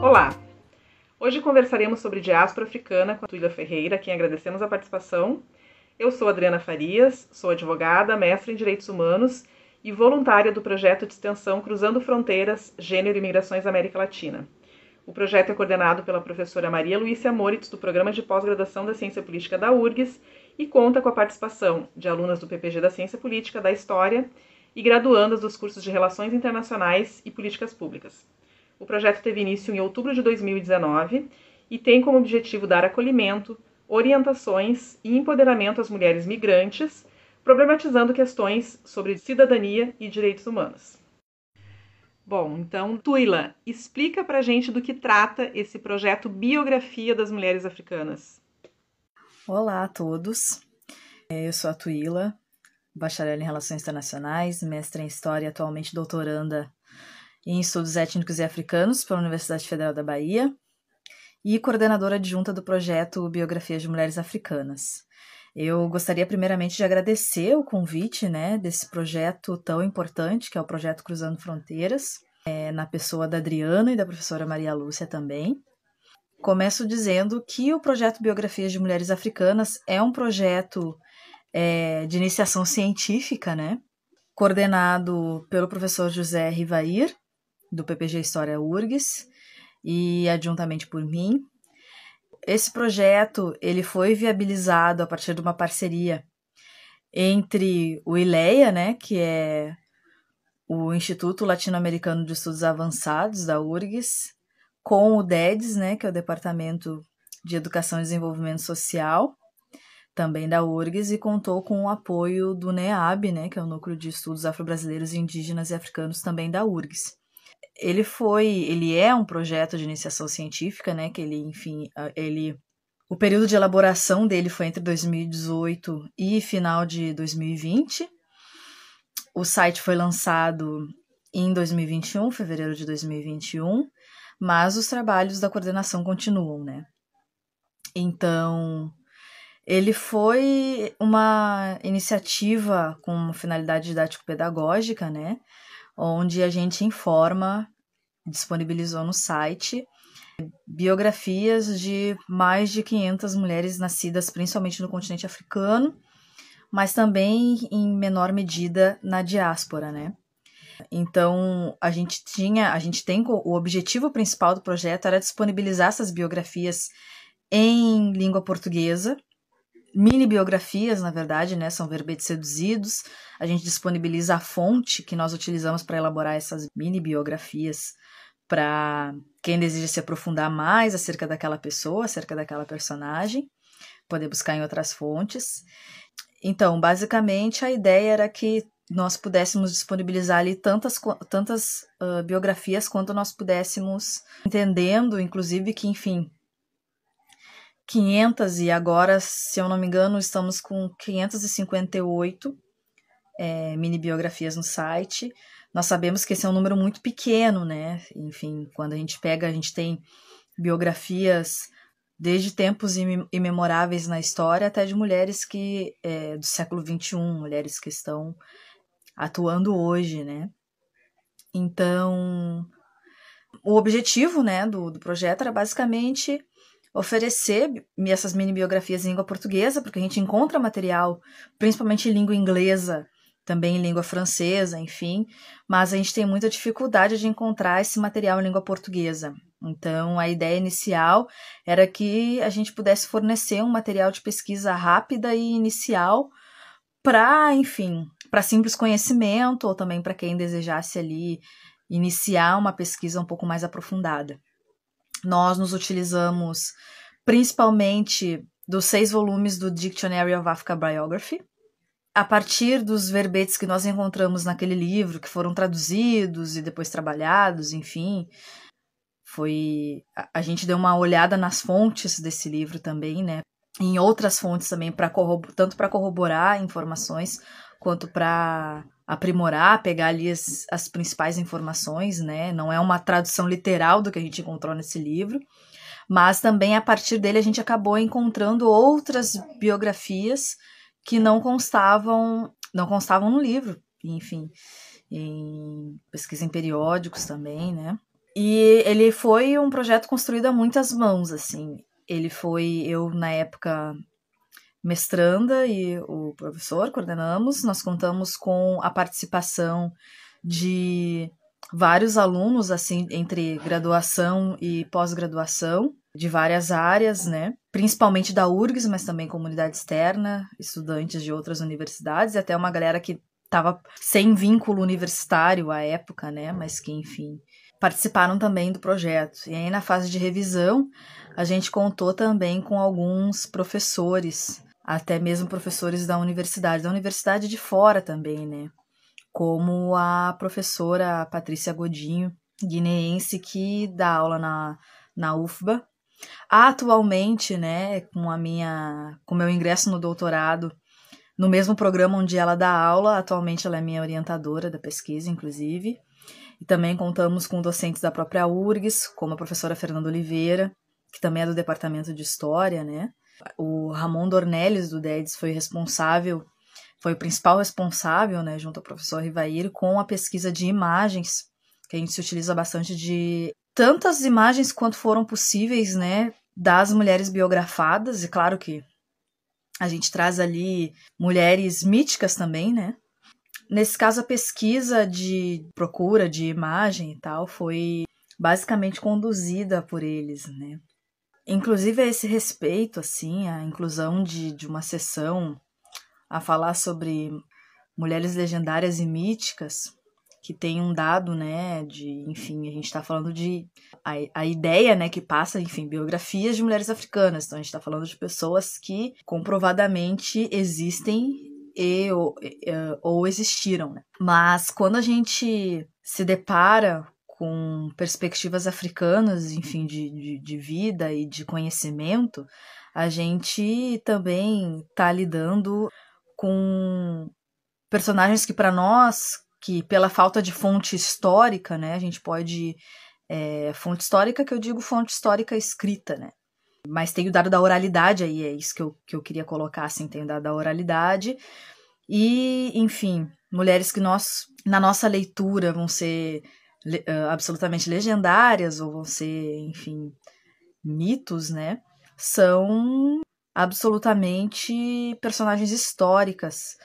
Olá! Hoje conversaremos sobre diáspora africana com a Tuila Ferreira, a quem agradecemos a participação. Eu sou Adriana Farias, sou advogada, mestre em Direitos Humanos e voluntária do projeto de extensão Cruzando Fronteiras, Gênero e Migrações América Latina. O projeto é coordenado pela professora Maria Luísa Moritz, do Programa de Pós-Graduação da Ciência Política da URGS, e conta com a participação de alunas do PPG da Ciência Política, da História e graduandas dos cursos de Relações Internacionais e Políticas Públicas. O projeto teve início em outubro de 2019 e tem como objetivo dar acolhimento, orientações e empoderamento às mulheres migrantes, problematizando questões sobre cidadania e direitos humanos. Bom, então, Tuila, explica pra gente do que trata esse projeto Biografia das Mulheres Africanas. Olá a todos. Eu sou a Tuila, bacharel em Relações Internacionais, mestre em História atualmente doutoranda em Estudos Étnicos e Africanos pela Universidade Federal da Bahia e coordenadora adjunta do projeto Biografias de Mulheres Africanas. Eu gostaria primeiramente de agradecer o convite né, desse projeto tão importante, que é o projeto Cruzando Fronteiras, é, na pessoa da Adriana e da professora Maria Lúcia também. Começo dizendo que o projeto Biografias de Mulheres Africanas é um projeto é, de iniciação científica, né? Coordenado pelo professor José Rivair, do PPG História URGS, e adjuntamente por mim, esse projeto ele foi viabilizado a partir de uma parceria entre o ILEA, né, que é o Instituto Latino-Americano de Estudos Avançados da URGS, com o DEDES, né, que é o Departamento de Educação e Desenvolvimento Social, também da URGS, e contou com o apoio do NEAB, né, que é o Núcleo de Estudos Afro-Brasileiros, Indígenas e Africanos, também da URGS ele foi, ele é um projeto de iniciação científica, né, que ele, enfim, ele o período de elaboração dele foi entre 2018 e final de 2020. O site foi lançado em 2021, fevereiro de 2021, mas os trabalhos da coordenação continuam, né? Então, ele foi uma iniciativa com finalidade didático-pedagógica, né? Onde a gente informa, disponibilizou no site, biografias de mais de 500 mulheres nascidas principalmente no continente africano, mas também em menor medida na diáspora, né? Então, a gente tinha, a gente tem o objetivo principal do projeto era disponibilizar essas biografias em língua portuguesa, mini biografias, na verdade, né? São verbetes seduzidos. A gente disponibiliza a fonte que nós utilizamos para elaborar essas mini biografias para quem deseja se aprofundar mais acerca daquela pessoa, acerca daquela personagem, poder buscar em outras fontes. Então, basicamente, a ideia era que nós pudéssemos disponibilizar ali tantas, tantas uh, biografias quanto nós pudéssemos, entendendo, inclusive, que, enfim, 500 e agora, se eu não me engano, estamos com 558 é, mini biografias no site. Nós sabemos que esse é um número muito pequeno, né? Enfim, quando a gente pega, a gente tem biografias desde tempos imemoráveis na história até de mulheres que é, do século XXI, mulheres que estão atuando hoje, né? Então, o objetivo, né, do, do projeto era basicamente oferecer essas mini biografias em língua portuguesa, porque a gente encontra material, principalmente em língua inglesa, também em língua francesa, enfim, mas a gente tem muita dificuldade de encontrar esse material em língua portuguesa. Então, a ideia inicial era que a gente pudesse fornecer um material de pesquisa rápida e inicial para, enfim, para simples conhecimento ou também para quem desejasse ali iniciar uma pesquisa um pouco mais aprofundada. Nós nos utilizamos principalmente dos seis volumes do Dictionary of Africa Biography, a partir dos verbetes que nós encontramos naquele livro, que foram traduzidos e depois trabalhados, enfim, foi a, a gente deu uma olhada nas fontes desse livro também, né? Em outras fontes também para tanto para corroborar informações quanto para aprimorar, pegar ali as, as principais informações, né? Não é uma tradução literal do que a gente encontrou nesse livro, mas também a partir dele a gente acabou encontrando outras biografias que não constavam, não constavam no livro, enfim, em pesquisa em periódicos também, né? E ele foi um projeto construído a muitas mãos, assim. Ele foi, eu na época mestranda e o professor coordenamos, nós contamos com a participação de vários alunos, assim, entre graduação e pós-graduação, de várias áreas, né? Principalmente da URGS, mas também comunidade externa, estudantes de outras universidades, e até uma galera que estava sem vínculo universitário à época, né? Mas que, enfim, participaram também do projeto. E aí, na fase de revisão, a gente contou também com alguns professores, até mesmo professores da universidade, da universidade de fora também, né? como a professora Patrícia Godinho, guineense, que dá aula na, na UFBA. Atualmente, né, com a minha, com meu ingresso no doutorado, no mesmo programa onde ela dá aula, atualmente ela é minha orientadora da pesquisa, inclusive. E também contamos com docentes da própria URGS, como a professora Fernanda Oliveira, que também é do departamento de História, né? O Ramon Dornelles, do DEDES, foi responsável foi o principal responsável, né, junto ao professor Rivair, com a pesquisa de imagens, que a gente se utiliza bastante de tantas imagens quanto foram possíveis, né, das mulheres biografadas, e claro que a gente traz ali mulheres míticas também, né? Nesse caso, a pesquisa de procura de imagem e tal foi basicamente conduzida por eles, né? Inclusive a esse respeito, assim, a inclusão de, de uma sessão a falar sobre mulheres legendárias e míticas, que tem um dado, né, de, enfim, a gente está falando de a, a ideia, né, que passa, enfim, biografias de mulheres africanas. Então a gente está falando de pessoas que comprovadamente existem e ou, ou existiram, né? Mas quando a gente se depara com perspectivas africanas, enfim, de, de, de vida e de conhecimento, a gente também está lidando com personagens que para nós, que pela falta de fonte histórica, né, a gente pode é, fonte histórica que eu digo fonte histórica escrita, né? Mas tem o dado da oralidade aí, é isso que eu, que eu queria colocar, assim, tem o dado da oralidade. E, enfim, mulheres que nós, na nossa leitura, vão ser uh, absolutamente legendárias, ou vão ser, enfim, mitos, né? São absolutamente personagens históricas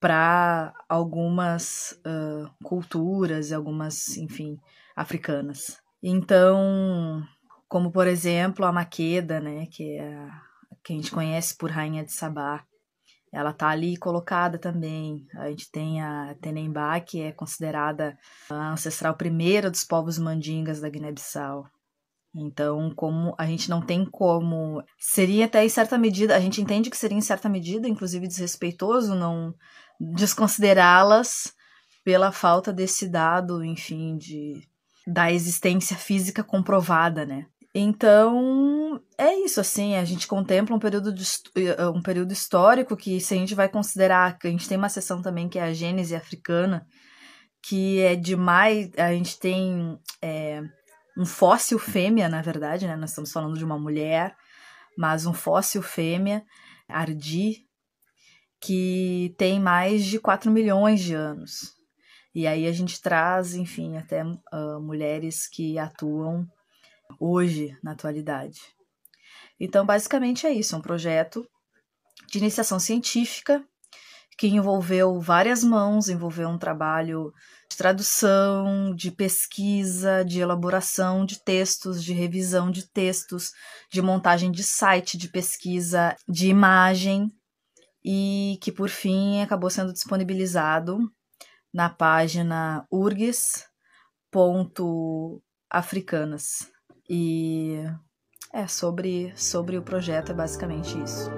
para algumas uh, culturas algumas, enfim, africanas. Então, como por exemplo a Maqueda, né, que é a, que a gente conhece por Rainha de Sabá, ela tá ali colocada também. A gente tem a Tenembá, que é considerada a ancestral primeira dos povos mandingas da Guiné-Bissau. Então, como a gente não tem como. Seria até em certa medida, a gente entende que seria em certa medida, inclusive desrespeitoso, não desconsiderá-las pela falta desse dado, enfim, de da existência física comprovada, né? Então, é isso, assim, a gente contempla um período, de, eh, um período histórico que, se a gente vai considerar, que a gente tem uma seção também que é a Gênese africana, que é demais, a gente tem é, um fóssil fêmea, na verdade, né? Nós estamos falando de uma mulher, mas um fóssil fêmea, Ardi, que tem mais de 4 milhões de anos. E aí a gente traz, enfim, até uh, mulheres que atuam hoje, na atualidade. Então, basicamente é isso, um projeto de iniciação científica que envolveu várias mãos, envolveu um trabalho de tradução, de pesquisa, de elaboração de textos, de revisão de textos, de montagem de site de pesquisa, de imagem, e que por fim acabou sendo disponibilizado na página urgs.africanas. E é sobre, sobre o projeto, é basicamente isso.